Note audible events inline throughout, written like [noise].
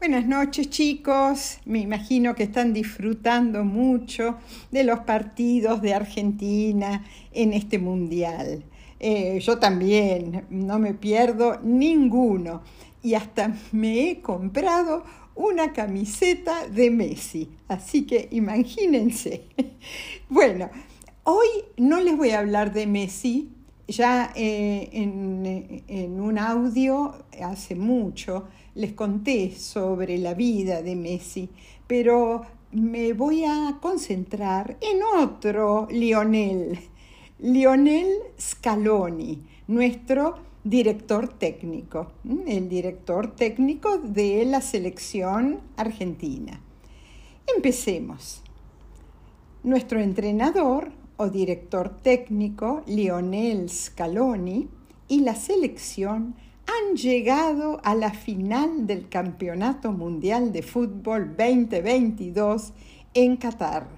Buenas noches chicos, me imagino que están disfrutando mucho de los partidos de Argentina en este mundial. Eh, yo también, no me pierdo ninguno y hasta me he comprado una camiseta de Messi, así que imagínense. [laughs] Bueno, hoy no les voy a hablar de Messi, ya eh, en, un audio hace mucho les conté sobre la vida de Messi, pero me voy a concentrar en otro Lionel, Lionel Scaloni, nuestro director técnico, el director técnico de la selección argentina. Empecemos. Nuestro entrenador o director técnico Lionel Scaloni y la selección han llegado a la final del Campeonato Mundial de Fútbol 2022 en Qatar.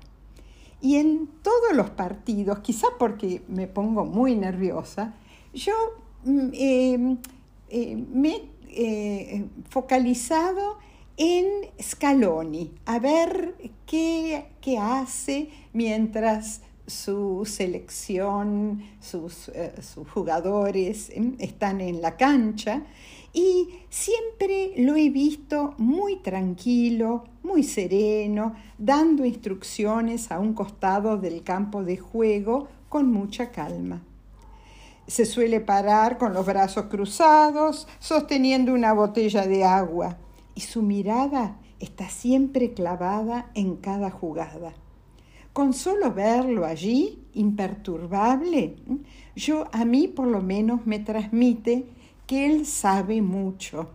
Y en todos los partidos, quizá porque me pongo muy nerviosa, yo mm, eh, eh, me he eh, focalizado en Scaloni, a ver qué, qué hace mientras su selección, sus, eh, sus, jugadores están en la cancha y siempre lo he visto muy tranquilo, muy sereno, dando instrucciones a un costado del campo de juego con mucha calma. Se suele parar con los brazos cruzados, sosteniendo una botella de agua, y su mirada está siempre clavada en cada jugada. Con solo verlo allí, imperturbable, yo a mí por lo menos me transmite que él sabe mucho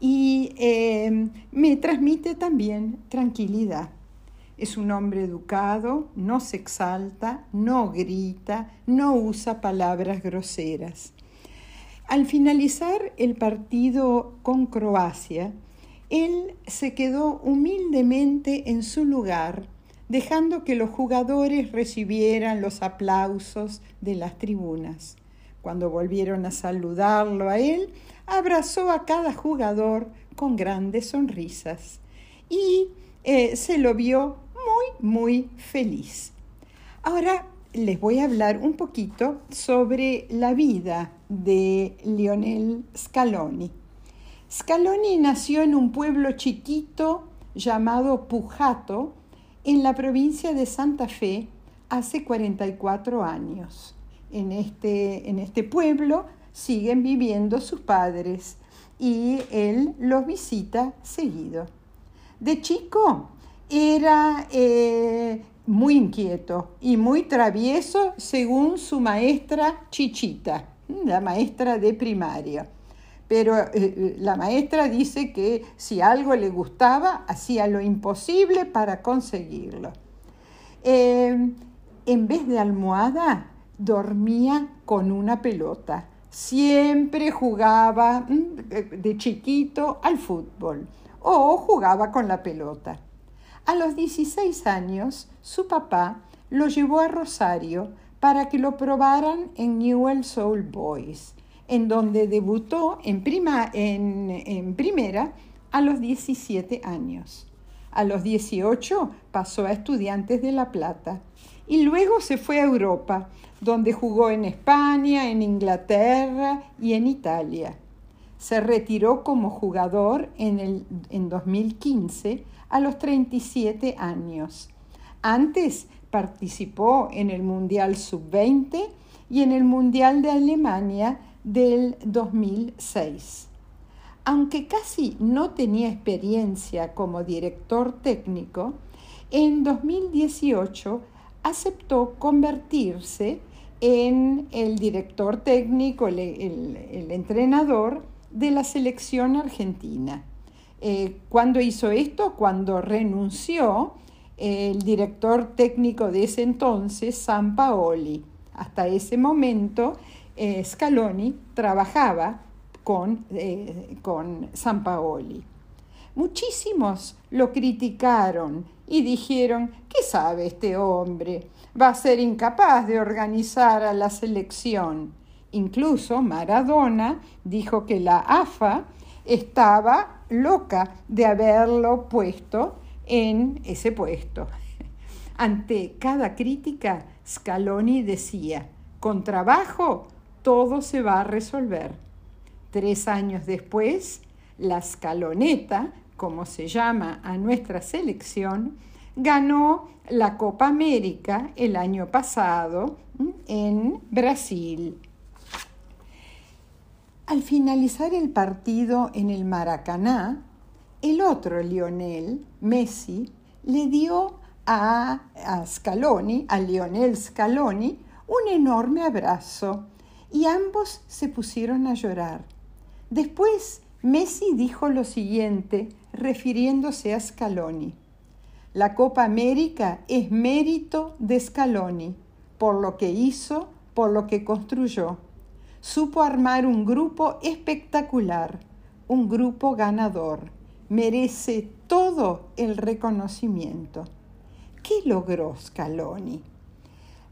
y eh, me transmite también tranquilidad. Es un hombre educado, no se exalta, no grita, no usa palabras groseras. Al finalizar el partido con Croacia, él se quedó humildemente en su lugar dejando que los jugadores recibieran los aplausos de las tribunas. Cuando volvieron a saludarlo a él, abrazó a cada jugador con grandes sonrisas y eh, se lo vio muy, muy feliz. Ahora les voy a hablar un poquito sobre la vida de Lionel Scaloni. Scaloni nació en un pueblo chiquito llamado Pujato, en la provincia de Santa Fe hace 44 años. En este, en este pueblo siguen viviendo sus padres y él los visita seguido. De chico era eh, muy inquieto y muy travieso según su maestra Chichita, la maestra de primaria pero eh, eh, la maestra dice que si algo le gustaba, hacía lo imposible para conseguirlo. Em, en vez de almohada, dormía con una pelota. Siempre jugaba mm, de chiquito al fútbol o jugaba con la pelota. A los 16 años, su papá lo llevó a Rosario para que lo probaran en Newell Soul Boys en donde debutó en, prima, en, primera a los 17 años. A los 18 pasó a Estudiantes de La Plata y luego se fue a Europa, donde jugó en España, en Inglaterra y en Italia. Se retiró como jugador en, el, en 2015 a los 37 años. Antes participó en el Mundial Sub-20 y en el Mundial de Alemania del 2006. Aunque casi no tenía experiencia como director técnico, en 2018 aceptó convertirse en el director técnico, el, entrenador de la selección argentina. Eh, ¿Cuándo hizo esto? Cuando renunció el director técnico de ese entonces, San Paoli. Hasta ese momento eh, Scaloni trabajaba con, eh, con San Paoli. Muchísimos lo criticaron y dijeron, ¿qué sabe este hombre? Va a ser incapaz de organizar a la selección. Incluso Maradona dijo que la AFA estaba loca de haberlo puesto en ese puesto. Ante cada crítica, Scaloni decía, con trabajo todo se va a resolver. Tres años después, la Scaloneta, como se llama a nuestra selección, ganó la Copa América el año pasado en Brasil. Al finalizar el partido en el Maracaná, el otro Lionel, Messi, le dio a, Scaloni, a Lionel Scaloni, un enorme abrazo y ambos se pusieron a llorar. Después Messi dijo lo siguiente, refiriéndose a Scaloni. La Copa América es mérito de Scaloni, por lo que hizo, por lo que construyó. Supo armar un grupo espectacular, un grupo ganador. Merece todo el reconocimiento. ¿Qué logró Scaloni?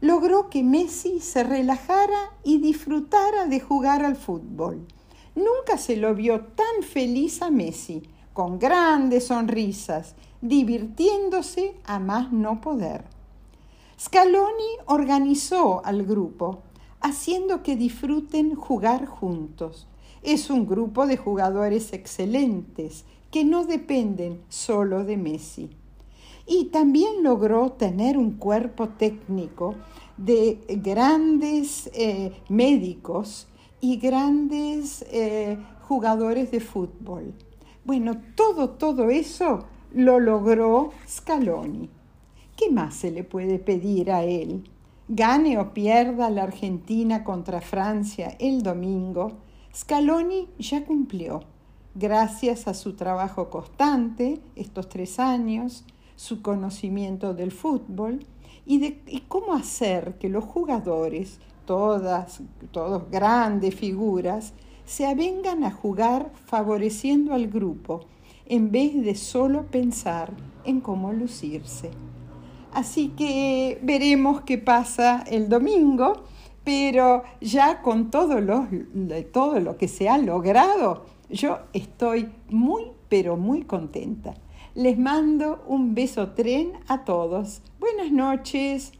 Logró que Messi se relajara y disfrutara de jugar al fútbol. Nunca se lo vio tan feliz a Messi, con grandes sonrisas, divirtiéndose a más no poder. Scaloni organizó al grupo, haciendo que disfruten jugar juntos. Es un grupo de jugadores excelentes que no dependen solo de Messi. Y también logró tener un cuerpo técnico de grandes eh, médicos y grandes eh, jugadores de fútbol. Bueno, todo, todo eso lo logró Scaloni. ¿Qué más se le puede pedir a él? Gane o pierda la Argentina contra Francia el domingo, Scaloni ya cumplió, gracias a su trabajo constante, estos tres años, su conocimiento del fútbol y de y cómo hacer que los jugadores todas, todos grandes figuras, se avengan a jugar favoreciendo al grupo, en vez de solo pensar en cómo lucirse. Así que veremos qué pasa el domingo, pero ya con todo lo, todo lo que se ha logrado, yo estoy muy, pero muy contenta. Les mando un beso tren a todos. Buenas noches.